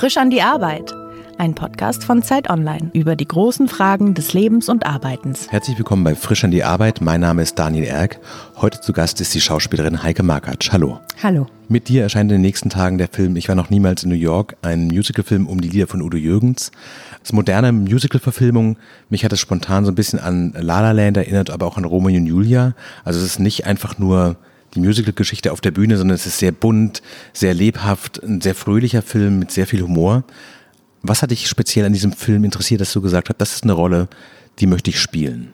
Frisch an die Arbeit. Ein Podcast von Zeit Online über die großen Fragen des Lebens und Arbeitens. Herzlich willkommen bei Frisch an die Arbeit. Mein Name ist Daniel Erck. Heute zu Gast ist die Schauspielerin Heike Markatsch. Hallo. Hallo. Mit dir erscheint in den nächsten Tagen der Film Ich war noch niemals in New York, ein Musicalfilm um die Lieder von Udo Jürgens. Das moderne Musical-Verfilmung, mich hat es spontan so ein bisschen an La La Land erinnert, aber auch an Romeo und Julia. Also es ist nicht einfach nur die Musical-Geschichte auf der Bühne, sondern es ist sehr bunt, sehr lebhaft, ein sehr fröhlicher Film mit sehr viel Humor. Was hat dich speziell an diesem Film interessiert, dass du gesagt hast, das ist eine Rolle, die möchte ich spielen?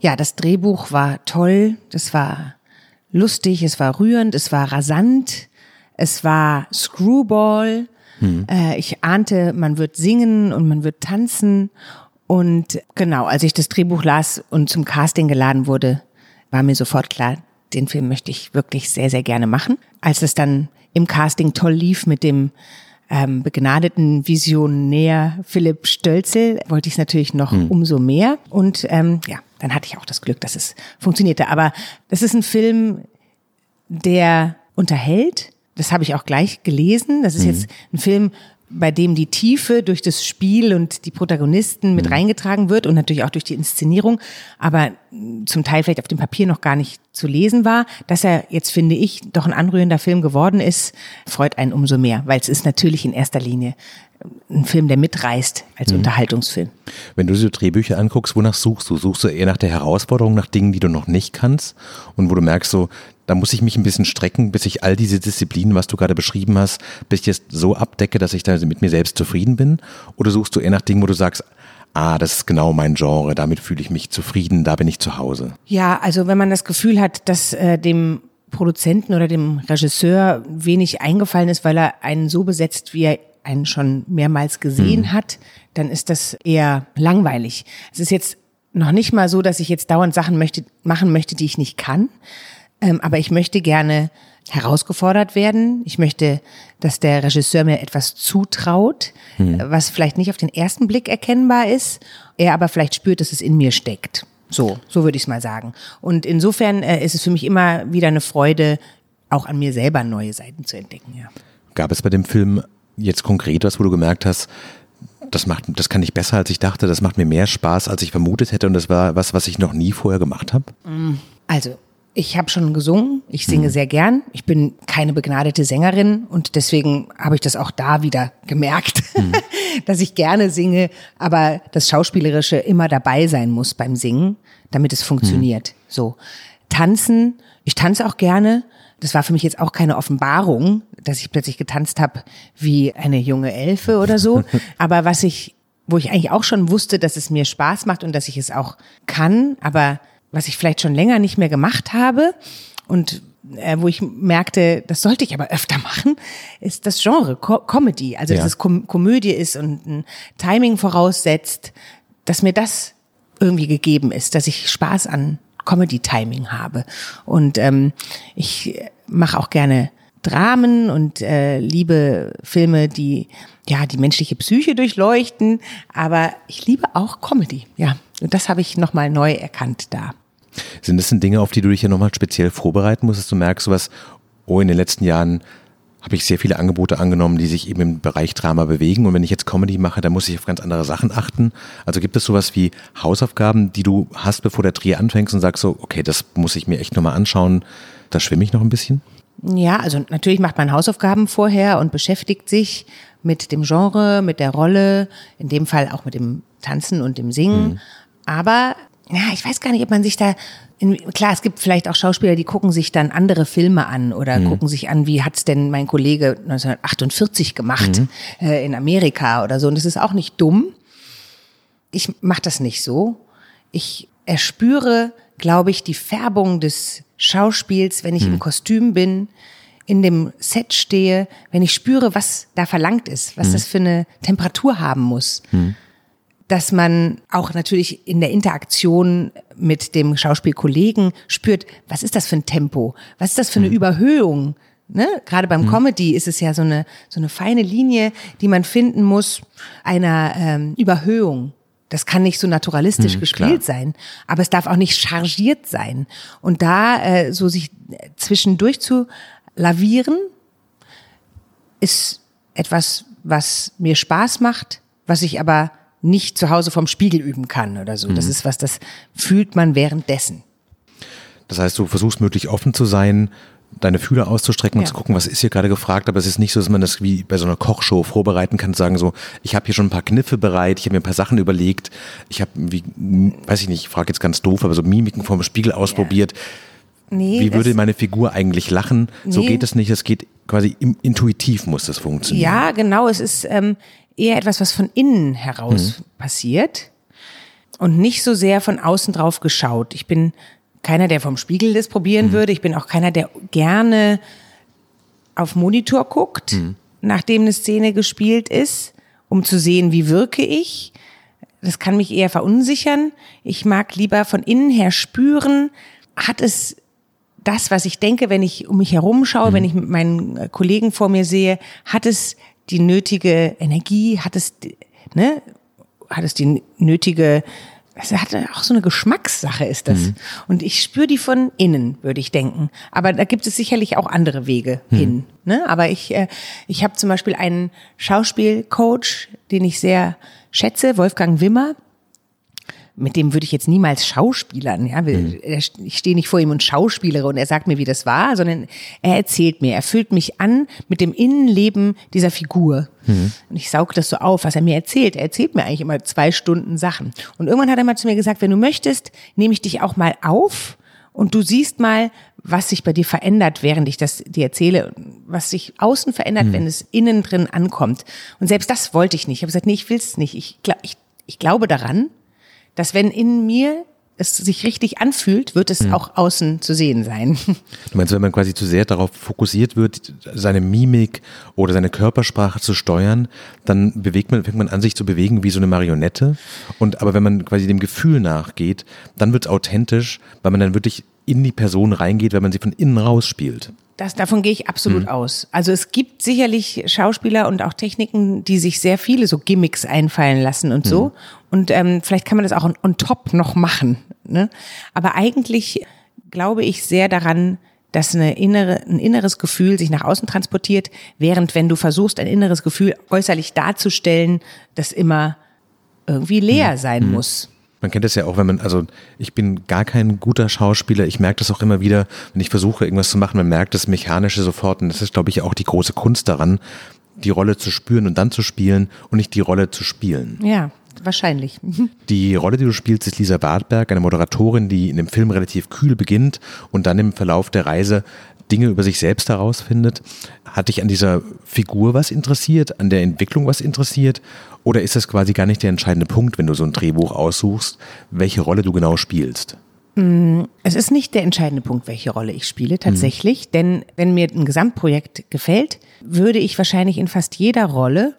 Ja, das Drehbuch war toll, das war lustig, es war rührend, es war rasant, es war Screwball. Hm. Äh, ich ahnte, man wird singen und man wird tanzen. Und genau, als ich das Drehbuch las und zum Casting geladen wurde, war mir sofort klar, den Film möchte ich wirklich sehr, sehr gerne machen. Als es dann im Casting toll lief mit dem ähm, begnadeten Visionär Philipp Stölzel, wollte ich es natürlich noch hm. umso mehr. Und ähm, ja, dann hatte ich auch das Glück, dass es funktionierte. Aber das ist ein Film, der unterhält. Das habe ich auch gleich gelesen. Das ist hm. jetzt ein Film, bei dem die Tiefe durch das Spiel und die Protagonisten mit mhm. reingetragen wird und natürlich auch durch die Inszenierung, aber zum Teil vielleicht auf dem Papier noch gar nicht zu lesen war. Dass er jetzt, finde ich, doch ein anrührender Film geworden ist, freut einen umso mehr, weil es ist natürlich in erster Linie ein Film, der mitreißt als mhm. Unterhaltungsfilm. Wenn du so Drehbücher anguckst, wonach suchst du? Suchst du eher nach der Herausforderung, nach Dingen, die du noch nicht kannst und wo du merkst so, da muss ich mich ein bisschen strecken, bis ich all diese Disziplinen, was du gerade beschrieben hast, bis ich es so abdecke, dass ich da mit mir selbst zufrieden bin? Oder suchst du eher nach Dingen, wo du sagst, ah, das ist genau mein Genre, damit fühle ich mich zufrieden, da bin ich zu Hause? Ja, also wenn man das Gefühl hat, dass äh, dem Produzenten oder dem Regisseur wenig eingefallen ist, weil er einen so besetzt, wie er einen schon mehrmals gesehen mhm. hat, dann ist das eher langweilig. Es ist jetzt noch nicht mal so, dass ich jetzt dauernd Sachen möchte, machen möchte, die ich nicht kann. Ähm, aber ich möchte gerne herausgefordert werden. Ich möchte, dass der Regisseur mir etwas zutraut, mhm. was vielleicht nicht auf den ersten Blick erkennbar ist, er aber vielleicht spürt, dass es in mir steckt. So, so würde ich es mal sagen. Und insofern äh, ist es für mich immer wieder eine Freude, auch an mir selber neue Seiten zu entdecken. Ja. Gab es bei dem Film jetzt konkret was, wo du gemerkt hast, das macht, das kann ich besser als ich dachte, das macht mir mehr Spaß, als ich vermutet hätte und das war was, was ich noch nie vorher gemacht habe? Mm, also, ich habe schon gesungen, ich singe mhm. sehr gern. Ich bin keine begnadete Sängerin und deswegen habe ich das auch da wieder gemerkt, mhm. dass ich gerne singe, aber das Schauspielerische immer dabei sein muss beim Singen, damit es funktioniert. Mhm. So. Tanzen, ich tanze auch gerne, das war für mich jetzt auch keine Offenbarung, dass ich plötzlich getanzt habe wie eine junge Elfe oder so. Aber was ich, wo ich eigentlich auch schon wusste, dass es mir Spaß macht und dass ich es auch kann, aber was ich vielleicht schon länger nicht mehr gemacht habe und äh, wo ich merkte, das sollte ich aber öfter machen, ist das Genre Co Comedy. Also ja. dass es Kom Komödie ist und ein Timing voraussetzt, dass mir das irgendwie gegeben ist, dass ich Spaß an Comedy-Timing habe. Und ähm, ich mache auch gerne Dramen und äh, liebe Filme, die ja die menschliche Psyche durchleuchten. Aber ich liebe auch Comedy. Ja, und das habe ich nochmal neu erkannt da. Sind das denn Dinge, auf die du dich ja nochmal speziell vorbereiten musst, dass du merkst, was, oh, in den letzten Jahren habe ich sehr viele Angebote angenommen, die sich eben im Bereich Drama bewegen. Und wenn ich jetzt Comedy mache, dann muss ich auf ganz andere Sachen achten. Also gibt es sowas wie Hausaufgaben, die du hast, bevor der Dreh anfängst und sagst so, okay, das muss ich mir echt nochmal anschauen. Da schwimme ich noch ein bisschen? Ja, also natürlich macht man Hausaufgaben vorher und beschäftigt sich mit dem Genre, mit der Rolle, in dem Fall auch mit dem Tanzen und dem Singen. Mhm. Aber ja, ich weiß gar nicht, ob man sich da in, klar, es gibt vielleicht auch Schauspieler, die gucken sich dann andere Filme an oder mhm. gucken sich an, wie hat's denn mein Kollege 1948 gemacht mhm. äh, in Amerika oder so. Und das ist auch nicht dumm. Ich mache das nicht so. Ich erspüre, glaube ich, die Färbung des Schauspiels, wenn ich mhm. im Kostüm bin, in dem Set stehe, wenn ich spüre, was da verlangt ist, was mhm. das für eine Temperatur haben muss. Dass man auch natürlich in der Interaktion mit dem Schauspielkollegen spürt, was ist das für ein Tempo? Was ist das für eine mhm. Überhöhung? Ne? Gerade beim mhm. Comedy ist es ja so eine, so eine feine Linie, die man finden muss, einer ähm, Überhöhung. Das kann nicht so naturalistisch mhm, gespielt klar. sein, aber es darf auch nicht chargiert sein. Und da äh, so sich zwischendurch zu lavieren, ist etwas, was mir Spaß macht, was ich aber nicht zu Hause vom Spiegel üben kann oder so. Das ist was, das fühlt man währenddessen. Das heißt, du versuchst möglich offen zu sein, deine Fühler auszustrecken und Ja. zu gucken, was ist hier gerade gefragt, aber es ist nicht so, dass man das wie bei so einer Kochshow vorbereiten kann, sagen so, ich habe hier schon ein paar Kniffe bereit, ich habe mir ein paar Sachen überlegt, ich habe, weiß ich nicht, ich frage jetzt ganz doof, aber so Mimiken vorm Spiegel ausprobiert. Nee, Wie würde meine Figur eigentlich lachen? So Nee. geht es nicht, es geht quasi intuitiv muss das funktionieren. Ja, genau. Es ist ähm, eher etwas, was von innen heraus passiert und nicht so sehr von außen drauf geschaut. Ich bin keiner, der vom Spiegel das probieren würde. Ich bin auch keiner, der gerne auf Monitor guckt, nachdem eine Szene gespielt ist, um zu sehen, wie wirke ich. Das kann mich eher verunsichern. Ich mag lieber von innen her spüren, hat es das, was ich denke, wenn ich um mich herum schaue, wenn ich mit meinen Kollegen vor mir sehe, hat es die nötige Energie, hat es, die- ne, hat es die nötige, es hat auch so eine Geschmackssache ist das. Und ich spüre die von innen, würde ich denken. Aber da gibt es sicherlich auch andere Wege hin. Ne? Aber ich, äh, ich habe zum Beispiel einen Schauspielcoach, den ich sehr schätze, Wolfgang Wimmer mit dem würde ich jetzt niemals schauspielern. Ja, Er- ich stehe nicht vor ihm und schauspielere und er sagt mir, wie das war, sondern er erzählt mir, er füllt mich an mit dem Innenleben dieser Figur. Und ich saug das so auf, was er mir erzählt. Er erzählt mir eigentlich immer zwei Stunden Sachen. Und irgendwann hat er mal zu mir gesagt, wenn du möchtest, nehme ich dich auch mal auf und du siehst mal, was sich bei dir verändert, während ich das dir erzähle, was sich außen verändert, wenn es innen drin ankommt. Und selbst das wollte ich nicht. Ich habe gesagt, nee, ich will es nicht. Ich, glaub, ich, ich glaube daran, dass wenn in mir es sich richtig anfühlt, wird es auch außen zu sehen sein. Du meinst, wenn man quasi zu sehr darauf fokussiert wird, seine Mimik oder seine Körpersprache zu steuern, dann bewegt man, fängt man an, sich zu bewegen wie so eine Marionette. Und aber wenn man quasi dem Gefühl nachgeht, dann wird es authentisch, weil man dann wirklich in die Person reingeht, wenn man sie von innen raus spielt. Das, davon gehe ich absolut aus. Also es gibt sicherlich Schauspieler und auch Techniken, die sich sehr viele so Gimmicks einfallen lassen und so. Und ähm, vielleicht kann man das auch on, on top noch machen. Ne? Aber eigentlich glaube ich sehr daran, dass eine innere, ein inneres Gefühl sich nach außen transportiert, während wenn du versuchst, ein inneres Gefühl äußerlich darzustellen, das immer irgendwie leer sein muss. Man kennt das ja auch, wenn man, also ich bin gar kein guter Schauspieler, ich merke das auch immer wieder, wenn ich versuche, irgendwas zu machen, man merkt das Mechanische sofort und das ist, glaube ich, auch die große Kunst daran, die Rolle zu spüren und dann zu spielen und nicht die Rolle zu spielen. Ja, wahrscheinlich. Die Rolle, die du spielst, ist Lisa Bartberg, eine Moderatorin, die in dem Film relativ kühl beginnt und dann im Verlauf der Reise Dinge über sich selbst herausfindet. Hat dich an dieser Figur was interessiert, an der Entwicklung was interessiert? Oder ist das quasi gar nicht der entscheidende Punkt, wenn du so ein Drehbuch aussuchst, welche Rolle du genau spielst? Es ist nicht der entscheidende Punkt, welche Rolle ich spiele, tatsächlich. Denn wenn mir ein Gesamtprojekt gefällt, würde ich wahrscheinlich in fast jeder Rolle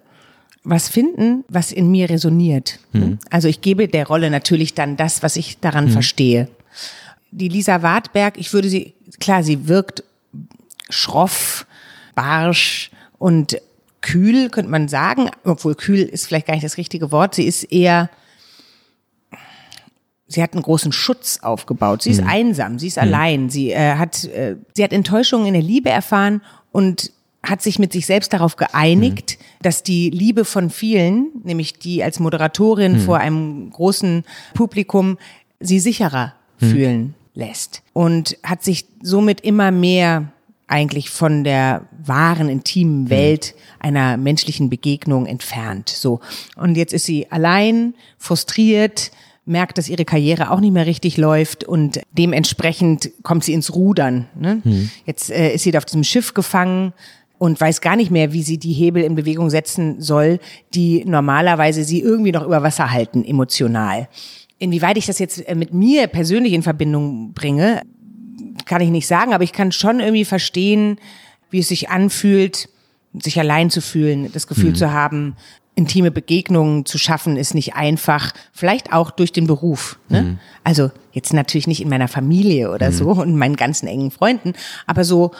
was finden, was in mir resoniert. Also ich gebe der Rolle natürlich dann das, was ich daran verstehe. Die Lisa Wartberg, ich würde sie, klar, sie wirkt schroff, barsch und kühl, könnte man sagen, obwohl kühl ist vielleicht gar nicht das richtige Wort. Sie ist eher, sie hat einen großen Schutz aufgebaut. Sie ist einsam, sie ist allein, sie äh, hat, äh, sie hat Enttäuschungen in der Liebe erfahren und hat sich mit sich selbst darauf geeinigt, dass die Liebe von vielen, nämlich die als Moderatorin vor einem großen Publikum, sie sicherer fühlen lässt. Und hat sich somit immer mehr eigentlich von der wahren, intimen Welt einer menschlichen Begegnung entfernt. So. Und jetzt ist sie allein, frustriert, merkt, dass ihre Karriere auch nicht mehr richtig läuft und dementsprechend kommt sie ins Rudern. Ne? Jetzt äh, ist sie auf diesem Schiff gefangen und weiß gar nicht mehr, wie sie die Hebel in Bewegung setzen soll, die normalerweise sie irgendwie noch über Wasser halten, emotional. Inwieweit ich das jetzt äh, mit mir persönlich in Verbindung bringe, kann ich nicht sagen, aber ich kann schon irgendwie verstehen, wie es sich anfühlt, sich allein zu fühlen, das Gefühl zu haben, intime Begegnungen zu schaffen, ist nicht einfach. Vielleicht auch durch den Beruf. Ne? Also jetzt natürlich nicht in meiner Familie oder so und meinen ganzen engen Freunden, aber so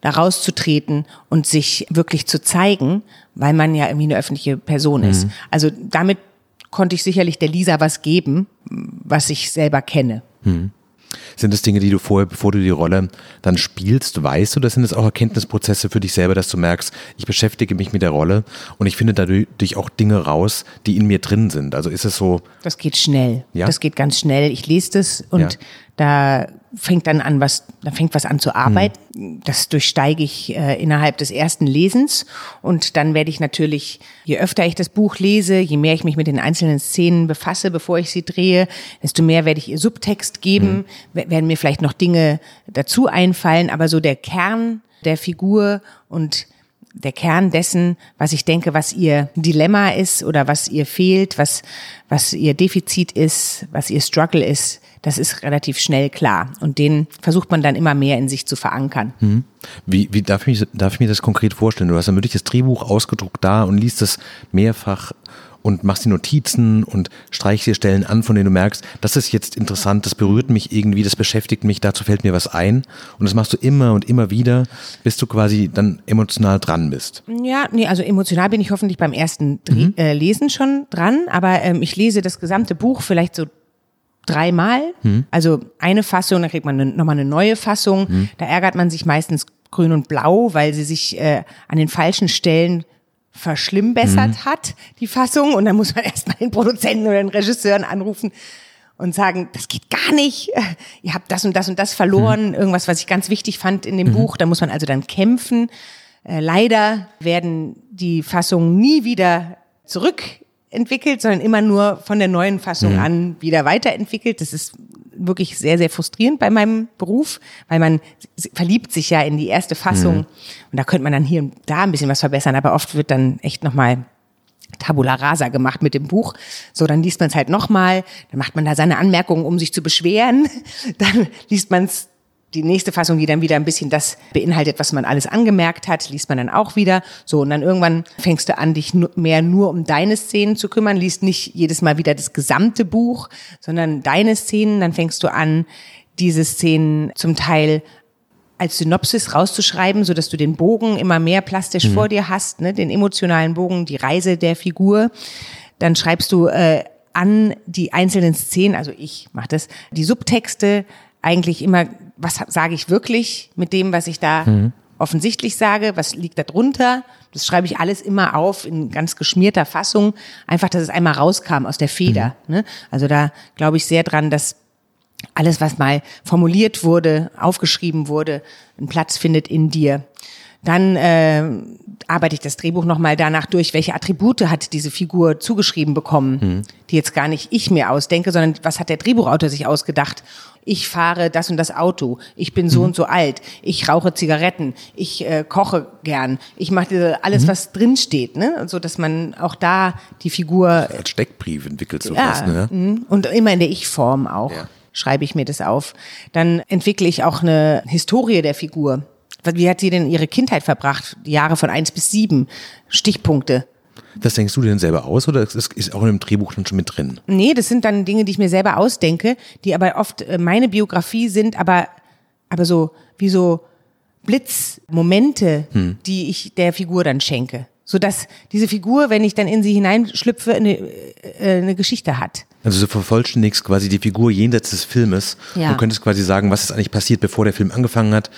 da rauszutreten und sich wirklich zu zeigen, weil man ja irgendwie eine öffentliche Person ist. Also damit konnte ich sicherlich der Lisa was geben, was ich selber kenne. Sind das Dinge, die du vorher, bevor du die Rolle dann spielst, weißt du, das sind es auch Erkenntnisprozesse für dich selber, dass du merkst, ich beschäftige mich mit der Rolle und ich finde dadurch auch Dinge raus, die in mir drin sind. Also ist es so. Das geht schnell. Ja? Das geht ganz schnell. Ich lese das und Ja. da fängt dann an, was, da fängt was an zu arbeiten. Das durchsteige ich äh, innerhalb des ersten Lesens. Und dann werde ich natürlich, je öfter ich das Buch lese, je mehr ich mich mit den einzelnen Szenen befasse, bevor ich sie drehe, desto mehr werde ich ihr Subtext geben, w- werden mir vielleicht noch Dinge dazu einfallen, aber so der Kern der Figur und der Kern dessen, was ich denke, was ihr Dilemma ist oder was ihr fehlt, was, was ihr Defizit ist, was ihr Struggle ist, das ist relativ schnell klar. Und den versucht man dann immer mehr in sich zu verankern. Wie, wie darf, ich, darf ich mir das konkret vorstellen? Du hast dann wirklich das Drehbuch ausgedruckt da und liest es mehrfach und machst die Notizen und streichst dir Stellen an, von denen du merkst, das ist jetzt interessant, das berührt mich irgendwie, das beschäftigt mich, dazu fällt mir was ein. Und das machst du immer und immer wieder, bis du quasi dann emotional dran bist. Ja, nee, also emotional bin ich hoffentlich beim ersten Dreh, äh, Lesen schon dran, aber ähm, ich lese das gesamte Buch vielleicht so dreimal. Also eine Fassung, dann kriegt man ne, nochmal eine neue Fassung. Da ärgert man sich meistens grün und blau, weil sie sich äh, an den falschen Stellen verschlimmbessert hat, die Fassung. Und dann muss man erstmal den Produzenten oder den Regisseuren anrufen und sagen, das geht gar nicht, ihr habt das und das und das verloren, irgendwas, was ich ganz wichtig fand in dem Buch. Da muss man also dann kämpfen. Äh, leider werden die Fassungen nie wieder zurückentwickelt, sondern immer nur von der neuen Fassung an wieder weiterentwickelt. Das ist wirklich sehr, sehr frustrierend bei meinem Beruf, weil man verliebt sich ja in die erste Fassung und da könnte man dann hier und da ein bisschen was verbessern, aber oft wird dann echt nochmal Tabula rasa gemacht mit dem Buch. So, dann liest man es halt nochmal, dann macht man da seine Anmerkungen, um sich zu beschweren. Dann liest man es die nächste Fassung, die dann wieder ein bisschen das beinhaltet, was man alles angemerkt hat, liest man dann auch wieder. So, und dann irgendwann fängst du an, dich mehr nur um deine Szenen zu kümmern, liest nicht jedes Mal wieder das gesamte Buch, sondern deine Szenen. Dann fängst du an, diese Szenen zum Teil als Synopsis rauszuschreiben, so dass du den Bogen immer mehr plastisch vor dir hast, ne, den emotionalen Bogen, die Reise der Figur. Dann schreibst du äh, an die einzelnen Szenen, also ich mache das, die Subtexte eigentlich immer, was sage ich wirklich mit dem, was ich da offensichtlich sage, was liegt da drunter. Das schreibe ich alles immer auf in ganz geschmierter Fassung, einfach, dass es einmal rauskam aus der Feder. Ne? Also da glaube ich sehr dran, dass alles, was mal formuliert wurde, aufgeschrieben wurde, einen Platz findet in dir. Dann äh, arbeite ich das Drehbuch nochmal danach durch, welche Attribute hat diese Figur zugeschrieben bekommen, die jetzt gar nicht ich mir ausdenke, sondern was hat der Drehbuchautor sich ausgedacht. Ich fahre das und das Auto, ich bin so und so alt, ich rauche Zigaretten, ich äh, koche gern, ich mache alles, was drinsteht, ne? so dass man auch da die Figur Als Steckbrief entwickelst du ja, was, ne? mhm. und immer in der Ich-Form auch Ja. schreibe ich mir das auf. Dann entwickle ich auch eine Historie der Figur. Wie hat sie denn ihre Kindheit verbracht? Die Jahre von eins bis sieben, Stichpunkte. Das denkst du dir denn selber aus oder ist ist auch in dem Drehbuch dann schon mit drin? Nee, das sind dann Dinge, die ich mir selber ausdenke, die aber oft äh, meine Biografie sind, aber, aber so wie so Blitzmomente, die ich der Figur dann schenke. Sodass diese Figur, wenn ich dann in sie hineinschlüpfe, eine, äh, eine Geschichte hat. Also du vervollständigst quasi die Figur jenseits des Filmes Ja. und könntest quasi sagen, was ist eigentlich passiert, bevor der Film angefangen hat.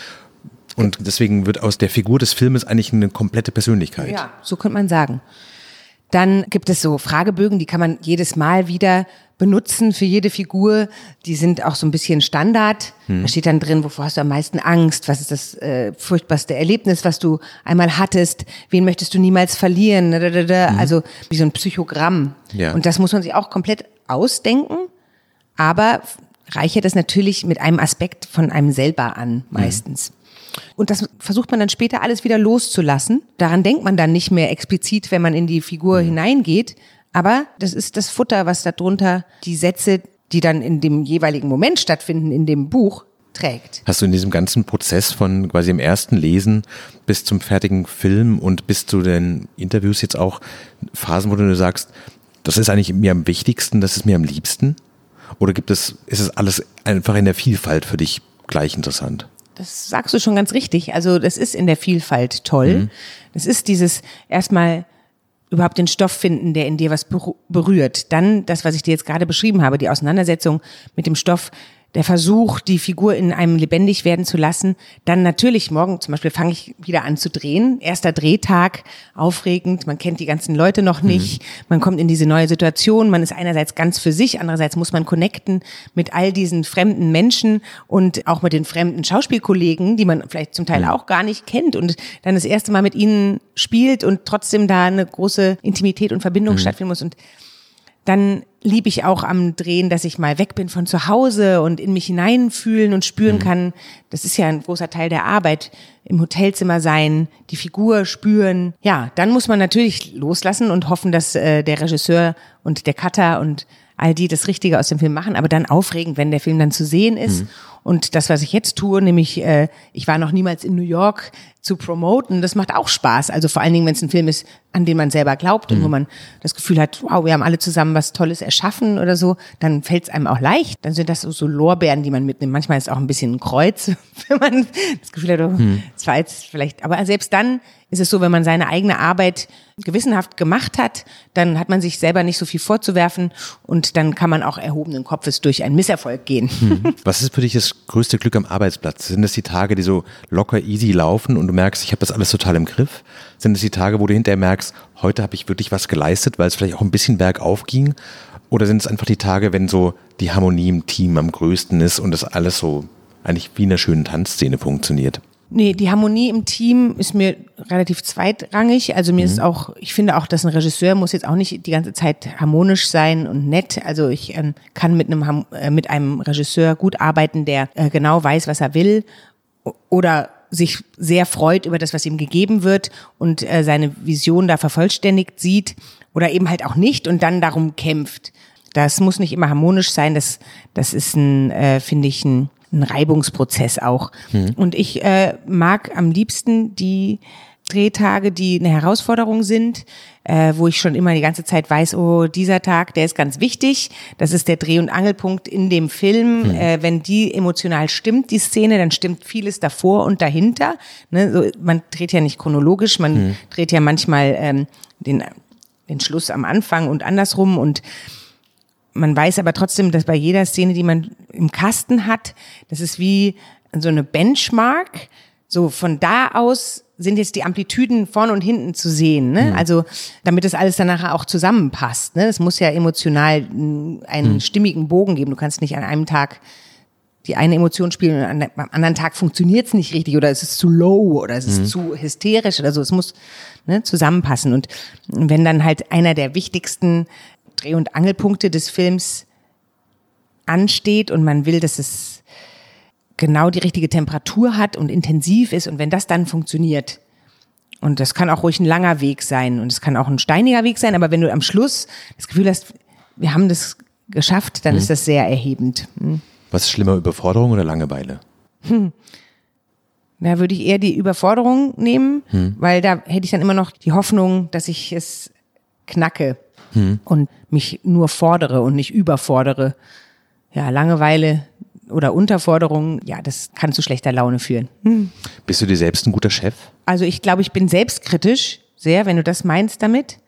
Und deswegen wird aus der Figur des Filmes eigentlich eine komplette Persönlichkeit. Ja, so könnte man sagen. Dann gibt es so Fragebögen, die kann man jedes Mal wieder benutzen für jede Figur. Die sind auch so ein bisschen Standard. Da steht dann drin, wovor hast du am meisten Angst? Was ist das äh, furchtbarste Erlebnis, was du einmal hattest? Wen möchtest du niemals verlieren? Da. Also wie so ein Psychogramm. Ja. Und das muss man sich auch komplett ausdenken. Aber reichert es natürlich mit einem Aspekt von einem selber an, meistens. Und das versucht man dann später alles wieder loszulassen. Daran denkt man dann nicht mehr explizit, wenn man in die Figur hineingeht. Aber das ist das Futter, was darunter die Sätze, die dann in dem jeweiligen Moment stattfinden, in dem Buch, trägt. Hast du in diesem ganzen Prozess von quasi im ersten Lesen bis zum fertigen Film und bis zu den Interviews jetzt auch Phasen, wo du sagst, das ist eigentlich mir am wichtigsten, das ist mir am liebsten? Oder gibt es, ist es alles einfach in der Vielfalt für dich gleich interessant? Das sagst du schon ganz richtig. Also das ist in der Vielfalt toll. Das ist dieses erstmal überhaupt den Stoff finden, der in dir was berührt. Dann das, was ich dir jetzt gerade beschrieben habe, die Auseinandersetzung mit dem Stoff, der Versuch, die Figur in einem lebendig werden zu lassen. Dann natürlich morgen zum Beispiel fange ich wieder an zu drehen. Erster Drehtag, aufregend. Man kennt die ganzen Leute noch mhm. nicht. Mhm. Man kommt in diese neue Situation. Man ist einerseits ganz für sich, andererseits muss man connecten mit all diesen fremden Menschen und auch mit den fremden Schauspielkollegen, die man vielleicht zum Teil mhm. auch gar nicht kennt und dann das erste Mal mit ihnen spielt und trotzdem da eine große Intimität und Verbindung mhm. stattfinden muss und dann liebe ich auch am Drehen, dass ich mal weg bin von zu Hause und in mich hineinfühlen und spüren mhm. kann. Das ist ja ein großer Teil der Arbeit. Im Hotelzimmer sein, die Figur spüren. Ja, dann muss man natürlich loslassen und hoffen, dass äh, der Regisseur und der Cutter und all die das Richtige aus dem Film machen, aber dann aufregend, wenn der Film dann zu sehen ist. Mhm. Und das, was ich jetzt tue, nämlich äh, ich war noch niemals in New York zu promoten, das macht auch Spaß. Also vor allen Dingen, wenn es ein Film ist, an den man selber glaubt mhm. und wo mhm. man das Gefühl hat, wow, wir haben alle zusammen was Tolles erschaffen oder so, dann fällt es einem auch leicht. Dann sind das so, so Lorbeeren, die man mitnimmt. Manchmal ist es auch ein bisschen ein Kreuz, wenn man das Gefühl hat, oh, mhm. das war jetzt vielleicht, aber selbst dann ist es so, wenn man seine eigene Arbeit gewissenhaft gemacht hat, dann hat man sich selber nicht so viel vorzuwerfen und dann kann man auch erhobenen Kopfes durch einen Misserfolg gehen. Hm. Was ist für dich das größte Glück am Arbeitsplatz? Sind das die Tage, die so locker easy laufen und du merkst, ich habe das alles total im Griff? Sind es die Tage, wo du hinterher merkst, heute habe ich wirklich was geleistet, weil es vielleicht auch ein bisschen bergauf ging? Oder sind es einfach die Tage, wenn so die Harmonie im Team am größten ist und das alles so eigentlich wie in einer schönen Tanzszene funktioniert? Nee, die Harmonie im Team ist mir relativ zweitrangig. Also mir mhm. ist auch, ich finde auch, dass ein Regisseur muss jetzt auch nicht die ganze Zeit harmonisch sein und nett. Also ich ähm, kann mit einem, äh, mit einem Regisseur gut arbeiten, der äh, genau weiß, was er will oder sich sehr freut über das, was ihm gegeben wird und äh, seine Vision da vervollständigt sieht oder eben halt auch nicht und dann darum kämpft. Das muss nicht immer harmonisch sein. Das, das ist ein, äh, finde ich, ein ein Reibungsprozess auch. Mhm. Und ich äh, mag am liebsten die Drehtage, die eine Herausforderung sind, äh, wo ich schon immer die ganze Zeit weiß, oh, dieser Tag, der ist ganz wichtig. Das ist der Dreh- und Angelpunkt in dem Film. Mhm. Äh, wenn die emotional stimmt, die Szene, dann stimmt vieles davor und dahinter. Ne, so, man dreht ja nicht chronologisch, man mhm. dreht ja manchmal ähm, den, den Schluss am Anfang und andersrum und man weiß aber trotzdem, dass bei jeder Szene, die man im Kasten hat, das ist wie so eine Benchmark. So von da aus sind jetzt die Amplitüden vorne und hinten zu sehen. Ne? Mhm. Also damit das alles dann nachher auch zusammenpasst. Ne? Es muss ja emotional einen mhm. stimmigen Bogen geben. Du kannst nicht an einem Tag die eine Emotion spielen und am anderen Tag funktioniert es nicht richtig oder es ist zu low oder es ist mhm. zu hysterisch oder so. Es muss ne, zusammenpassen. Und wenn dann halt einer der wichtigsten Dreh- und Angelpunkte des Films ansteht und man will, dass es genau die richtige Temperatur hat und intensiv ist und wenn das dann funktioniert, und das kann auch ruhig ein langer Weg sein und es kann auch ein steiniger Weg sein, aber wenn du am Schluss das Gefühl hast, wir haben das geschafft, dann hm. ist das sehr erhebend. Hm. Was ist schlimmer, Überforderung oder Langeweile? Hm. Da würde ich eher die Überforderung nehmen, hm. weil da hätte ich dann immer noch die Hoffnung, dass ich es knacke hm. und mich nur fordere und nicht überfordere. Ja, Langeweile oder Unterforderung, ja, das kann zu schlechter Laune führen. Hm. Bist du dir selbst ein guter Chef? Also ich glaube, ich bin selbstkritisch, sehr, wenn du das meinst damit.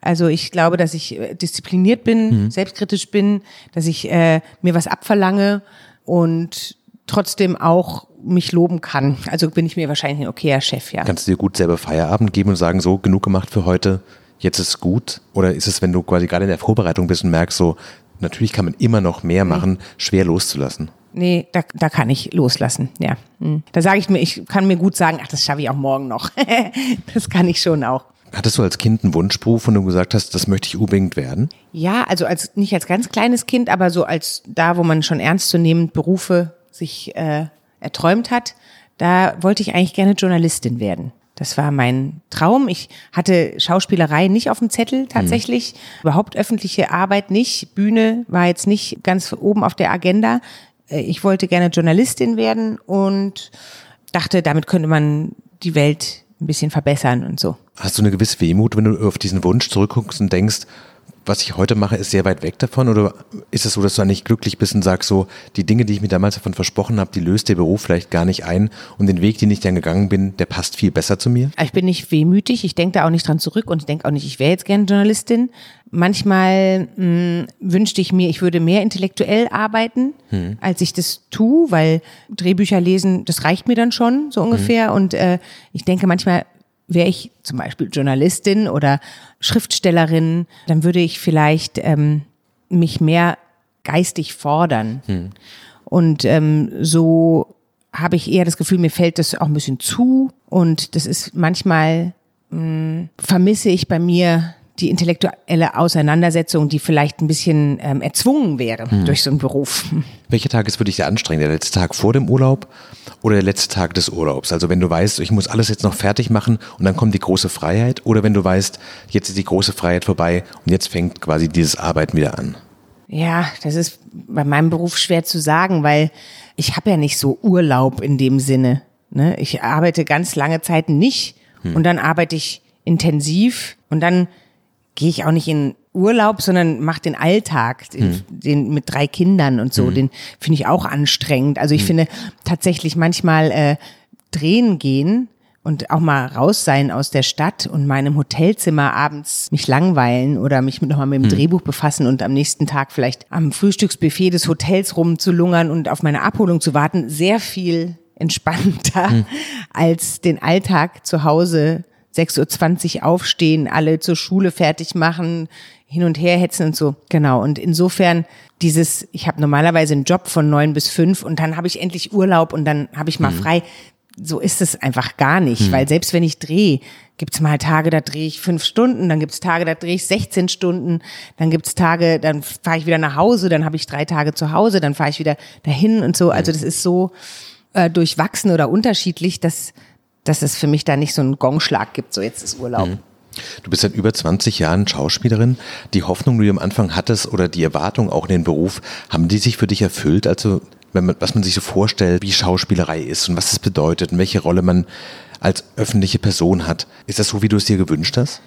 Also ich glaube, dass ich äh, diszipliniert bin, hm. selbstkritisch bin, dass ich äh, mir was abverlange und trotzdem auch mich loben kann. Also bin ich mir wahrscheinlich ein okayer Chef, ja. Kannst du dir gut selber Feierabend geben und sagen, so, genug gemacht für heute, jetzt ist gut? Oder ist es, wenn du quasi gerade in der Vorbereitung bist und merkst, so, natürlich kann man immer noch mehr machen, schwer loszulassen? Nee, da, da kann ich loslassen, ja. Hm. Da sage ich mir, ich kann mir gut sagen, ach, das schaffe ich auch morgen noch. das kann ich schon auch. Hattest du als Kind einen Wunschberuf, dem du gesagt hast, das möchte ich unbedingt werden? Ja, also als nicht als ganz kleines Kind, aber so als da, wo man schon ernstzunehmend Berufe sich äh, erträumt hat, da wollte ich eigentlich gerne Journalistin werden. Das war mein Traum. Ich hatte Schauspielerei nicht auf dem Zettel tatsächlich, mhm. überhaupt öffentliche Arbeit nicht. Bühne war jetzt nicht ganz oben auf der Agenda. Äh, ich wollte gerne Journalistin werden und dachte, damit könnte man die Welt ein bisschen verbessern und so. Hast du eine gewisse Wehmut, wenn du auf diesen Wunsch zurückguckst und denkst, was ich heute mache, ist sehr weit weg davon? Oder ist es so, dass du eigentlich glücklich bist und sagst so, die Dinge, die ich mir damals davon versprochen habe, die löst der Beruf vielleicht gar nicht ein und den Weg, den ich dann gegangen bin, der passt viel besser zu mir? Ich bin nicht wehmütig, ich denke da auch nicht dran zurück und ich denke auch nicht, ich wäre jetzt gerne Journalistin. Manchmal mh, hm, wünschte ich mir, ich würde mehr intellektuell arbeiten, hm. als ich das tue, weil Drehbücher lesen, das reicht mir dann schon, so ungefähr. Hm. Und äh, ich denke manchmal, wäre ich zum Beispiel Journalistin oder Schriftstellerin, dann würde ich vielleicht ähm, mich mehr geistig fordern. Hm. Und ähm, so habe ich eher das Gefühl, mir fällt das auch ein bisschen zu. Und das ist manchmal, mh, hm, vermisse ich bei mir die intellektuelle Auseinandersetzung, die vielleicht ein bisschen ähm, erzwungen wäre hm. durch so einen Beruf. Welcher Tag ist für dich der anstrengend? Der letzte Tag vor dem Urlaub oder der letzte Tag des Urlaubs? Also wenn du weißt, ich muss alles jetzt noch fertig machen und dann kommt die große Freiheit oder wenn du weißt, jetzt ist die große Freiheit vorbei und jetzt fängt quasi dieses Arbeiten wieder an? Ja, das ist bei meinem Beruf schwer zu sagen, weil ich habe ja nicht so Urlaub in dem Sinne. Ne? Ich arbeite ganz lange Zeit nicht hm. und dann arbeite ich intensiv und dann gehe ich auch nicht in Urlaub, sondern mache den Alltag, den, hm. den, mit drei Kindern und so, hm. den finde ich auch anstrengend. Also ich hm. finde tatsächlich manchmal äh, drehen gehen und auch mal raus sein aus der Stadt und meinem Hotelzimmer abends mich langweilen oder mich nochmal mit dem hm. Drehbuch befassen und am nächsten Tag vielleicht am Frühstücksbuffet des Hotels rumzulungern und auf meine Abholung zu warten, sehr viel entspannter hm. als den Alltag zu Hause 6.20 Uhr aufstehen, alle zur Schule fertig machen, hin und her hetzen und so. Genau. Und insofern dieses, ich habe normalerweise einen Job von neun bis fünf und dann habe ich endlich Urlaub und dann habe ich mal mhm. frei. So ist es einfach gar nicht, mhm. weil selbst wenn ich drehe, gibt's mal Tage, da drehe ich fünf Stunden, dann gibt's Tage, da drehe ich 16 Stunden, dann gibt's Tage, dann fahre ich wieder nach Hause, dann habe ich drei Tage zu Hause, dann fahre ich wieder dahin und so. Also das ist so äh, durchwachsen oder unterschiedlich, dass dass es für mich da nicht so einen Gongschlag gibt, so jetzt ist Urlaub. Mhm. Du bist seit über 20 Jahren Schauspielerin. Die Hoffnung, die du am Anfang hattest oder die Erwartung auch in den Beruf, haben die sich für dich erfüllt? Also, wenn man, was man sich so vorstellt, wie Schauspielerei ist und was es bedeutet und welche Rolle man als öffentliche Person hat. Ist das so, wie du es dir gewünscht hast?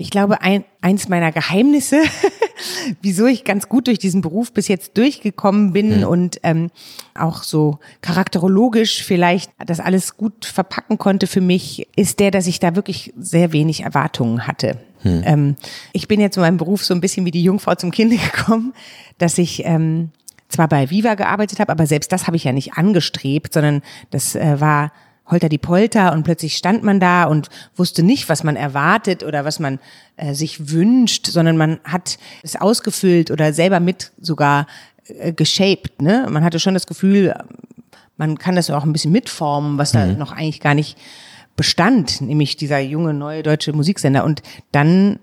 Ich glaube, ein, eins meiner Geheimnisse, wieso ich ganz gut durch diesen Beruf bis jetzt durchgekommen bin mhm. und ähm, auch so charakterologisch vielleicht das alles gut verpacken konnte für mich, ist der, dass ich da wirklich sehr wenig Erwartungen hatte. Mhm. Ähm, ich bin jetzt in meinem Beruf so ein bisschen wie die Jungfrau zum Kind gekommen, dass ich ähm, zwar bei Viva gearbeitet habe, aber selbst das habe ich ja nicht angestrebt, sondern das äh, war Holter die Polter und plötzlich stand man da und wusste nicht, was man erwartet oder was man äh, sich wünscht, sondern man hat es ausgefüllt oder selber mit sogar äh, geshaped. Ne? Man hatte schon das Gefühl, man kann das auch ein bisschen mitformen, was da mhm. noch eigentlich gar nicht bestand, nämlich dieser junge neue deutsche Musiksender. Und dann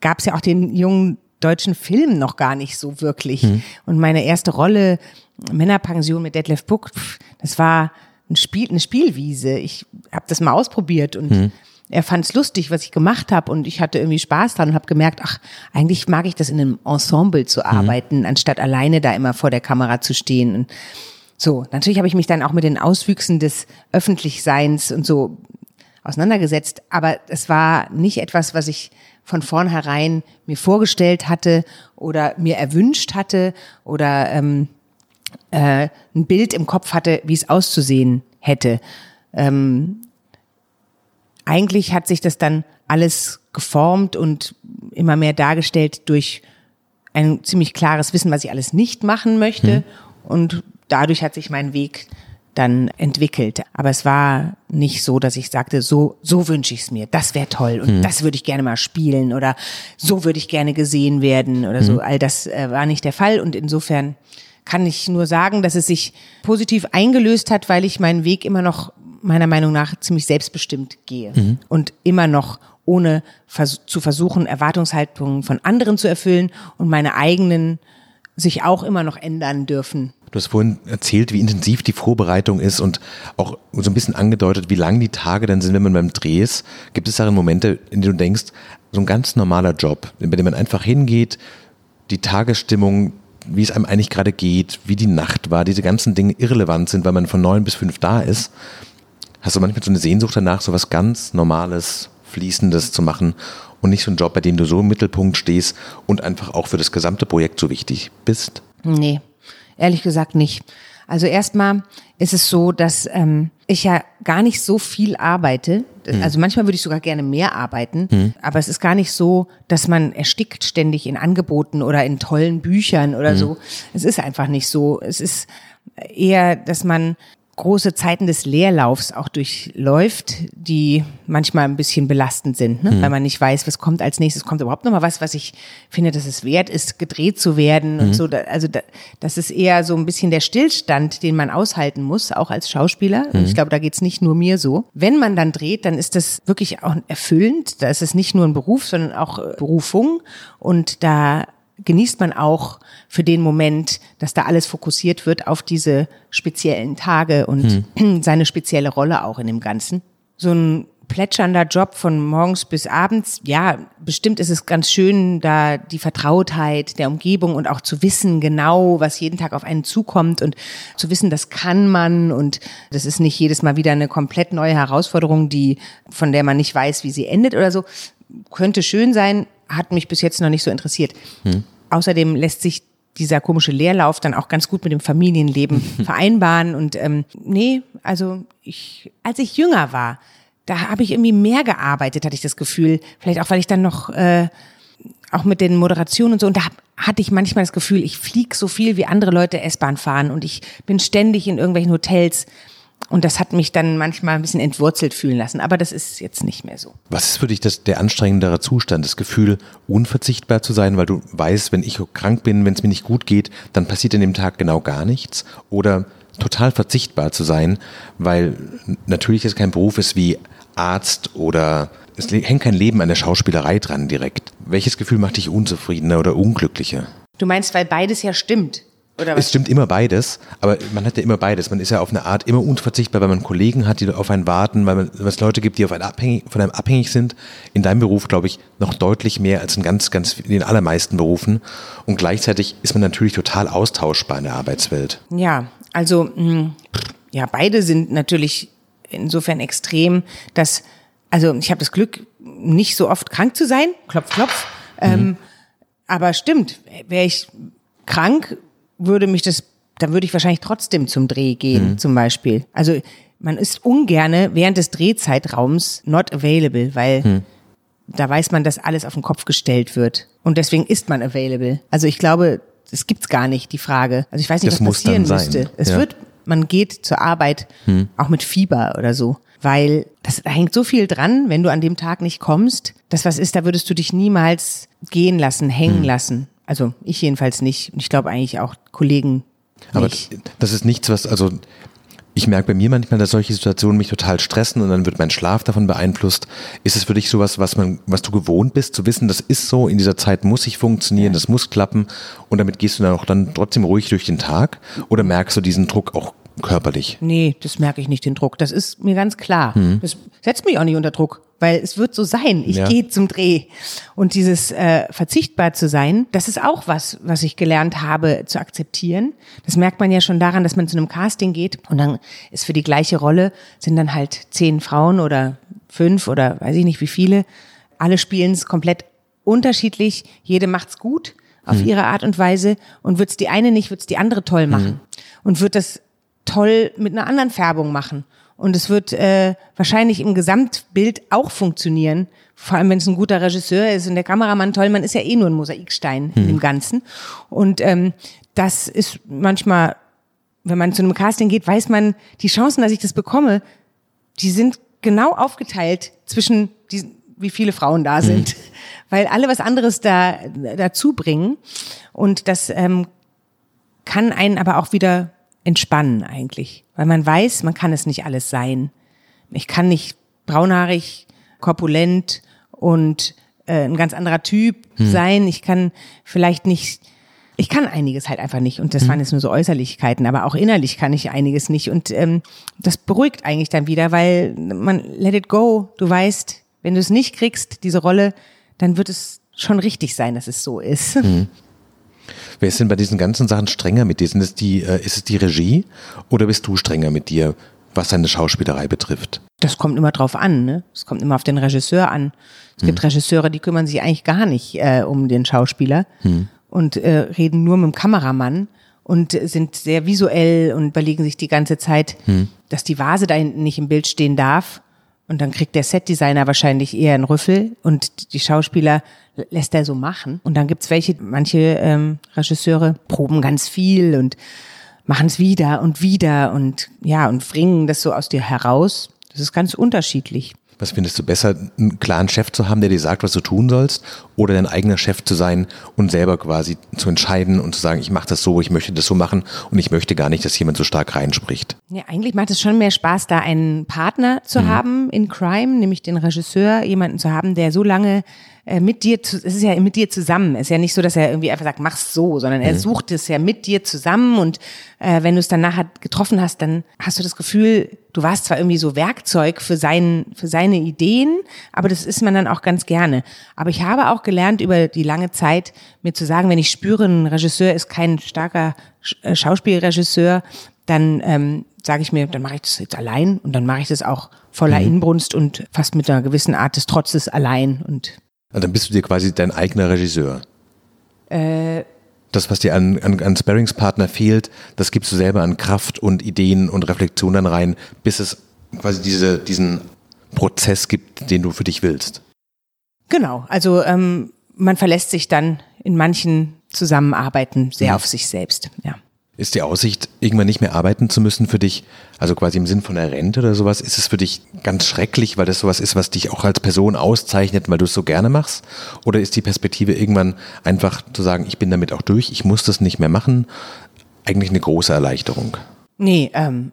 gab es ja auch den jungen deutschen Film noch gar nicht so wirklich. Mhm. Und meine erste Rolle, Männerpension mit Detlef Buck, das war ein Spiel, eine Spielwiese. Ich habe das mal ausprobiert und mhm. er fand es lustig, was ich gemacht habe und ich hatte irgendwie Spaß dran und habe gemerkt, ach, eigentlich mag ich das in einem Ensemble zu mhm. arbeiten, mhm. anstatt alleine da immer vor der Kamera zu stehen. Und so, natürlich habe ich mich dann auch mit den Auswüchsen des Öffentlichseins und so auseinandergesetzt, aber es war nicht etwas, was ich von vornherein mir vorgestellt hatte oder mir erwünscht hatte oder ähm, äh, ein Bild im Kopf hatte, wie es auszusehen hätte. Ähm, eigentlich hat sich das dann alles geformt und immer mehr dargestellt durch ein ziemlich klares Wissen, was ich alles nicht machen möchte. Hm. Und dadurch hat sich mein Weg dann entwickelt. Aber es war nicht so, dass ich sagte, so, so wünsche ich es mir, das wäre toll und hm. das würde ich gerne mal spielen oder so würde ich gerne gesehen werden oder hm. so. All das äh, war nicht der Fall und insofern kann ich nur sagen, dass es sich positiv eingelöst hat, weil ich meinen Weg immer noch meiner Meinung nach ziemlich selbstbestimmt gehe mhm. und immer noch ohne vers zu versuchen, Erwartungshaltungen von anderen zu erfüllen und meine eigenen sich auch immer noch ändern dürfen. Du hast vorhin erzählt, wie intensiv die Vorbereitung ist und auch so ein bisschen angedeutet, wie lang die Tage dann sind, wenn man beim Dreh ist. Gibt es darin Momente, in denen du denkst, so ein ganz normaler Job, bei dem man einfach hingeht, die Tagesstimmung wie es einem eigentlich gerade geht, wie die Nacht war, diese ganzen Dinge irrelevant sind, weil man von neun bis fünf da ist. Hast du manchmal so eine Sehnsucht danach, so was ganz Normales, Fließendes zu machen und nicht so ein Job, bei dem du so im Mittelpunkt stehst und einfach auch für das gesamte Projekt so wichtig bist? Nee, ehrlich gesagt nicht. Also erstmal ist es so, dass ähm, ich ja gar nicht so viel arbeite. Also manchmal würde ich sogar gerne mehr arbeiten, Mhm. aber es ist gar nicht so, dass man erstickt ständig in Angeboten oder in tollen Büchern oder so. Es ist einfach nicht so. Es ist eher, dass man große Zeiten des Leerlaufs auch durchläuft, die manchmal ein bisschen belastend sind, ne? weil man nicht weiß, was kommt als nächstes. Kommt überhaupt noch mal was, was ich finde, dass es wert ist, gedreht zu werden und so. Da- Also da, das ist eher so ein bisschen der Stillstand, den man aushalten muss, auch als Schauspieler. Und ich glaube, da geht's nicht nur mir so. Wenn man dann dreht, dann ist das wirklich auch erfüllend. Da ist es nicht nur ein Beruf, sondern auch äh, Berufung. Und da genießt man auch für den Moment, dass da alles fokussiert wird auf diese speziellen Tage und seine spezielle Rolle auch in dem Ganzen. So ein plätschernder Job von morgens bis abends, ja, bestimmt ist es ganz schön, da die Vertrautheit der Umgebung und auch zu wissen genau, was jeden Tag auf einen zukommt und zu wissen, das kann man und das ist nicht jedes Mal wieder eine komplett neue Herausforderung, die, von der man nicht weiß, wie sie endet oder so. Könnte schön sein, hat mich bis jetzt noch nicht so interessiert. Außerdem lässt sich dieser komische Leerlauf dann auch ganz gut mit dem Familienleben vereinbaren. Und ähm, nee, also ich, als ich jünger war, da habe ich irgendwie mehr gearbeitet, hatte ich das Gefühl. Vielleicht auch, weil ich dann noch äh, auch mit den Moderationen und so. Und da hab, hatte ich manchmal das Gefühl, ich flieg so viel, wie andere Leute S-Bahn fahren und ich bin ständig in irgendwelchen Hotels. Und das hat mich dann manchmal ein bisschen entwurzelt fühlen lassen. Aber das ist jetzt nicht mehr so. Was ist für dich das, der anstrengendere Zustand? Das Gefühl, unverzichtbar zu sein, weil du weißt, wenn ich krank bin, wenn es mir nicht gut geht, dann passiert in dem Tag genau gar nichts? Oder total verzichtbar zu sein, weil natürlich es kein Beruf ist wie Arzt oder es hängt kein Leben an der Schauspielerei dran direkt. Welches Gefühl macht dich unzufriedener oder unglücklicher? Du meinst, weil beides ja stimmt. Es stimmt immer beides, aber man hat ja immer beides. Man ist ja auf eine Art immer unverzichtbar, weil man Kollegen hat, die auf einen warten, weil, man, weil es Leute gibt, die auf einen abhängig, von einem abhängig sind. In deinem Beruf, glaube ich, noch deutlich mehr als in ganz, ganz in den allermeisten Berufen. Und gleichzeitig ist man natürlich total austauschbar in der Arbeitswelt. Ja, also mh, ja, beide sind natürlich insofern extrem, dass also ich habe das Glück, nicht so oft krank zu sein. Klopf, klopf. Ähm, aber stimmt, wäre ich krank, würde mich das, dann würde ich wahrscheinlich trotzdem zum Dreh gehen, zum Beispiel. Also man ist ungerne während des Drehzeitraums not available, weil da weiß man, dass alles auf den Kopf gestellt wird. Und deswegen ist man available. Also ich glaube, das gibt's gar nicht, die Frage. Also ich weiß nicht, Das was passieren müsste. Es Ja. wird, man geht zur Arbeit auch mit Fieber oder so. Weil das da hängt so viel dran, wenn du an dem Tag nicht kommst. Das was ist, da würdest du dich niemals gehen lassen, hängen lassen. Also ich jedenfalls nicht. Und ich glaube eigentlich auch Kollegen Aber nicht. das ist nichts, was, also ich merke bei mir manchmal, dass solche Situationen mich total stressen und dann wird mein Schlaf davon beeinflusst. Ist es für dich sowas, was man, was du gewohnt bist, zu wissen, das ist so, in dieser Zeit muss ich funktionieren, das muss klappen und damit gehst du dann auch dann trotzdem ruhig durch den Tag oder merkst du diesen Druck auch körperlich? Nee, das merke ich nicht, den Druck. Das ist mir ganz klar. Das setzt mich auch nicht unter Druck, weil es wird so sein. Ich Ja. gehe zum Dreh. Und dieses äh, verzichtbar zu sein, das ist auch was, was ich gelernt habe zu akzeptieren. Das merkt man ja schon daran, dass man zu einem Casting geht und dann ist für die gleiche Rolle, sind dann halt zehn Frauen oder fünf oder weiß ich nicht wie viele. Alle spielen es komplett unterschiedlich. Jede macht's gut auf ihre Art und Weise und wird's die eine nicht, wird's die andere toll machen. Und wird das toll mit einer anderen Färbung machen. Und es wird äh, wahrscheinlich im Gesamtbild auch funktionieren. Vor allem, wenn es ein guter Regisseur ist und der Kameramann toll, man ist ja eh nur ein Mosaikstein in dem Ganzen. Und ähm, das ist manchmal, wenn man zu einem Casting geht, weiß man, die Chancen, dass ich das bekomme, die sind genau aufgeteilt zwischen diesen, wie viele Frauen da sind. Weil alle was anderes da dazu bringen. Und das ähm, kann einen aber auch wieder entspannen eigentlich, weil man weiß, man kann es nicht alles sein. Ich kann nicht braunhaarig, korpulent und äh, ein ganz anderer Typ sein. Ich kann vielleicht nicht, ich kann einiges halt einfach nicht und das waren jetzt nur so Äußerlichkeiten, aber auch innerlich kann ich einiges nicht und ähm, das beruhigt eigentlich dann wieder, weil man let it go. Du weißt, wenn du es nicht kriegst, diese Rolle, dann wird es schon richtig sein, dass es so ist. Wer ist denn bei diesen ganzen Sachen strenger mit dir? Sind es die, äh, ist es die Regie oder bist du strenger mit dir? was seine Schauspielerei betrifft? Das kommt immer drauf an, ne? Es kommt immer auf den Regisseur an. Es gibt Regisseure, die kümmern sich eigentlich gar nicht äh, um den Schauspieler und äh, reden nur mit dem Kameramann und sind sehr visuell und überlegen sich die ganze Zeit, dass die Vase da hinten nicht im Bild stehen darf. Und dann kriegt der Setdesigner wahrscheinlich eher einen Rüffel und die Schauspieler lässt er so machen. Und dann gibt's welche, manche ähm, Regisseure proben ganz viel und machen es wieder und wieder und ja, und bringen das so aus dir heraus. Das ist ganz unterschiedlich. Was findest du besser, einen klaren Chef zu haben, der dir sagt, was du tun sollst, oder dein eigener Chef zu sein und selber quasi zu entscheiden und zu sagen, ich mache das so, ich möchte das so machen und ich möchte gar nicht, dass jemand so stark reinspricht? Ja, eigentlich macht es schon mehr Spaß, da einen Partner zu haben in Crime, nämlich den Regisseur, jemanden zu haben, der so lange äh, mit dir, zu, es ist ja mit dir zusammen. Es ist ja nicht so, dass er irgendwie einfach sagt, mach's so, sondern er sucht es ja mit dir zusammen und äh, wenn du es dann nachher getroffen hast, dann hast du das Gefühl, du warst zwar irgendwie so Werkzeug für, sein, für seine Ideen, aber das ist man dann auch ganz gerne. Aber ich habe auch gelernt über die lange Zeit, mir zu sagen, wenn ich spüre, ein Regisseur ist kein starker äh, Schauspielregisseur, dann ähm, sage ich mir, dann mache ich das jetzt allein und dann mache ich das auch voller Inbrunst und fast mit einer gewissen Art des Trotzes allein und Und dann bist du dir quasi dein eigener Regisseur. Äh. das, was dir an, an, an Sparringspartner fehlt, das gibst du selber an Kraft und Ideen und Reflexion dann rein, bis es quasi diese, diesen Prozess gibt, den du für dich willst. Genau, also ähm, man verlässt sich dann in manchen Zusammenarbeiten sehr auf sich selbst. Ja. Ist die Aussicht, irgendwann nicht mehr arbeiten zu müssen für dich, also quasi im Sinn von der Rente oder sowas, ist es für dich ganz schrecklich, weil das sowas ist, was dich auch als Person auszeichnet, weil du es so gerne machst? Oder ist die Perspektive irgendwann einfach zu sagen, ich bin damit auch durch, ich muss das nicht mehr machen, eigentlich eine große Erleichterung? Nee, ähm,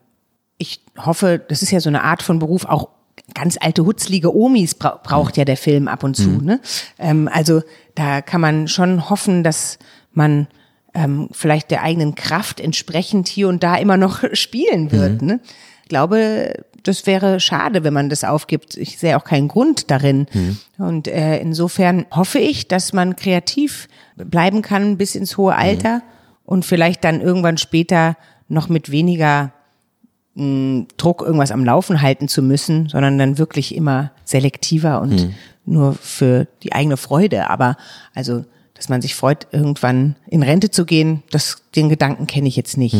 ich hoffe, das ist ja so eine Art von Beruf, auch ganz alte hutzlige Omis bra braucht ja der Film ab und zu. Ne? Ähm, also da kann man schon hoffen, dass man ähm, vielleicht der eigenen Kraft entsprechend hier und da immer noch spielen wird. Ne? Ich glaube, das wäre schade, wenn man das aufgibt. Ich sehe auch keinen Grund darin. Und äh, insofern hoffe ich, dass man kreativ bleiben kann bis ins hohe Alter und vielleicht dann irgendwann später noch mit weniger mh, Druck irgendwas am Laufen halten zu müssen, sondern dann wirklich immer selektiver und nur für die eigene Freude. Aber also, dass man sich freut, irgendwann in Rente zu gehen, das, den Gedanken kenne ich jetzt nicht.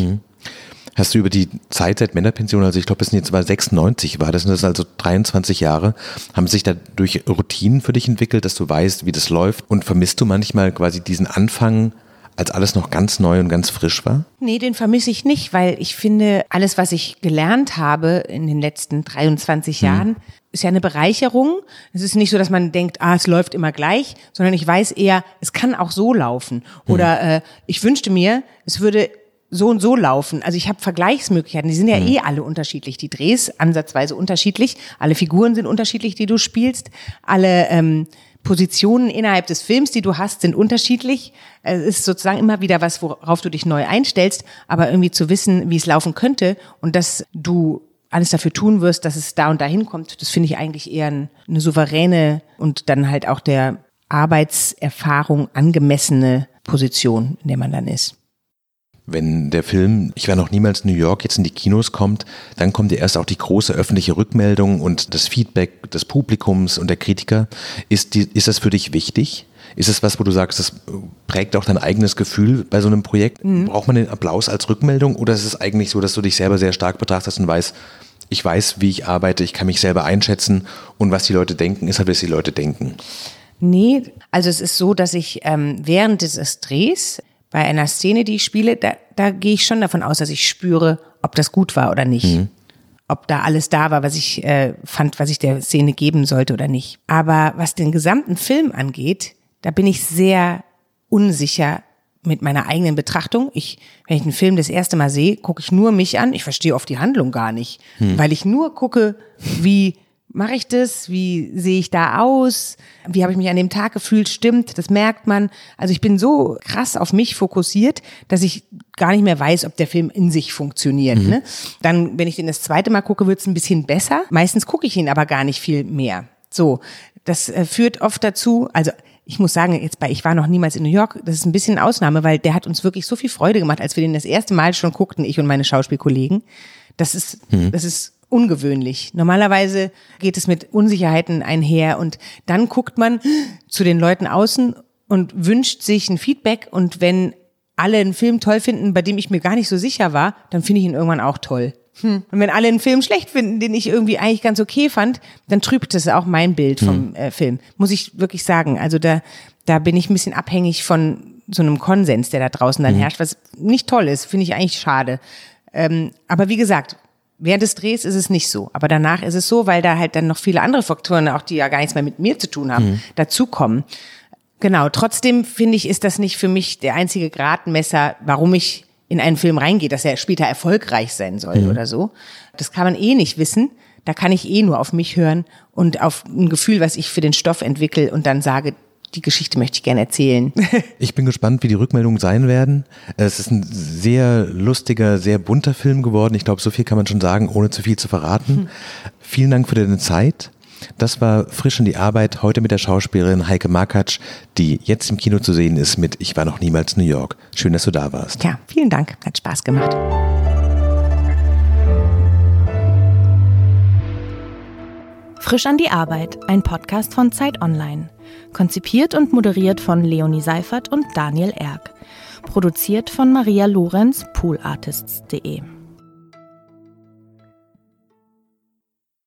Hast du über die Zeit seit Männerpension, also ich glaube, es sind jetzt mal 96 war das, sind das also 23 Jahre, haben sich dadurch Routinen für dich entwickelt, dass du weißt, wie das läuft und vermisst du manchmal quasi diesen Anfang, als alles noch ganz neu und ganz frisch war? Nee, den vermisse ich nicht, weil ich finde, alles, was ich gelernt habe in den letzten 23 Jahren, ist ja eine Bereicherung. Es ist nicht so, dass man denkt, ah, es läuft immer gleich, sondern ich weiß eher, es kann auch so laufen. Oder äh, ich wünschte mir, es würde so und so laufen. Also ich habe Vergleichsmöglichkeiten. Die sind ja eh alle unterschiedlich. Die Drehs ansatzweise unterschiedlich. Alle Figuren sind unterschiedlich, die du spielst. Alle ähm, Positionen innerhalb des Films, die du hast, sind unterschiedlich. Es ist sozusagen immer wieder was, worauf du dich neu einstellst, aber irgendwie zu wissen, wie es laufen könnte und dass du alles dafür tun wirst, dass es da und dahin kommt, das finde ich eigentlich eher ein, eine souveräne und dann halt auch der Arbeitserfahrung angemessene Position, in der man dann ist. Wenn der Film Ich war noch niemals in New York jetzt in die Kinos kommt, dann kommt ja erst auch die große öffentliche Rückmeldung und das Feedback des Publikums und der Kritiker. Ist, die, ist das für dich wichtig? Ist es was, wo du sagst, das prägt auch dein eigenes Gefühl bei so einem Projekt? Braucht man den Applaus als Rückmeldung oder ist es eigentlich so, dass du dich selber sehr stark betrachtest und weißt, ich weiß, wie ich arbeite, ich kann mich selber einschätzen und was die Leute denken, ist halt, was die Leute denken. Nee, also es ist so, dass ich ähm, während des Drehs bei einer Szene, die ich spiele, da, da gehe ich schon davon aus, dass ich spüre, ob das gut war oder nicht. Ob da alles da war, was ich äh, fand, was ich der Szene geben sollte oder nicht. Aber was den gesamten Film angeht, da bin ich sehr unsicher mit meiner eigenen Betrachtung. Ich, wenn ich einen Film das erste Mal sehe, gucke ich nur mich an. Ich verstehe oft die Handlung gar nicht, weil ich nur gucke, wie mache ich das? Wie sehe ich da aus? Wie habe ich mich an dem Tag gefühlt? Stimmt, das merkt man. Also ich bin so krass auf mich fokussiert, dass ich gar nicht mehr weiß, ob der Film in sich funktioniert. Ne? Dann, wenn ich den das zweite Mal gucke, wird es ein bisschen besser. Meistens gucke ich ihn aber gar nicht viel mehr. So, das äh, führt oft dazu, also ich muss sagen, jetzt bei Ich war noch niemals in New York, das ist ein bisschen eine Ausnahme, weil der hat uns wirklich so viel Freude gemacht, als wir den das erste Mal schon guckten, ich und meine Schauspielkollegen. Das ist, das ist ungewöhnlich. Normalerweise geht es mit Unsicherheiten einher und dann guckt man zu den Leuten außen und wünscht sich ein Feedback und wenn alle einen Film toll finden, bei dem ich mir gar nicht so sicher war, dann finde ich ihn irgendwann auch toll. Hm. Und wenn alle einen Film schlecht finden, den ich irgendwie eigentlich ganz okay fand, dann trübt das auch mein Bild vom hm. äh, Film. Muss ich wirklich sagen. Also da, da bin ich ein bisschen abhängig von so einem Konsens, der da draußen dann hm. herrscht, was nicht toll ist, finde ich eigentlich schade. Ähm, aber wie gesagt, während des Drehs ist es nicht so. Aber danach ist es so, weil da halt dann noch viele andere Faktoren, auch die ja gar nichts mehr mit mir zu tun haben, hm. dazukommen. Genau, trotzdem finde ich, ist das nicht für mich der einzige Gradmesser, warum ich in einen Film reingehe, dass er später erfolgreich sein soll mhm. oder so. Das kann man eh nicht wissen. Da kann ich eh nur auf mich hören und auf ein Gefühl, was ich für den Stoff entwickle und dann sage, die Geschichte möchte ich gerne erzählen. Ich bin gespannt, wie die Rückmeldungen sein werden. Es ist ein sehr lustiger, sehr bunter Film geworden. Ich glaube, so viel kann man schon sagen, ohne zu viel zu verraten. Hm. Vielen Dank für deine Zeit. Das war frisch in die Arbeit heute mit der Schauspielerin Heike Markatsch, die jetzt im Kino zu sehen ist mit Ich war noch niemals New York. Schön, dass du da warst. Ja, vielen Dank. Hat Spaß gemacht. Frisch an die Arbeit, ein Podcast von Zeit Online. Konzipiert und moderiert von Leonie Seifert und Daniel Erck. Produziert von Maria Lorenz, poolartists.de.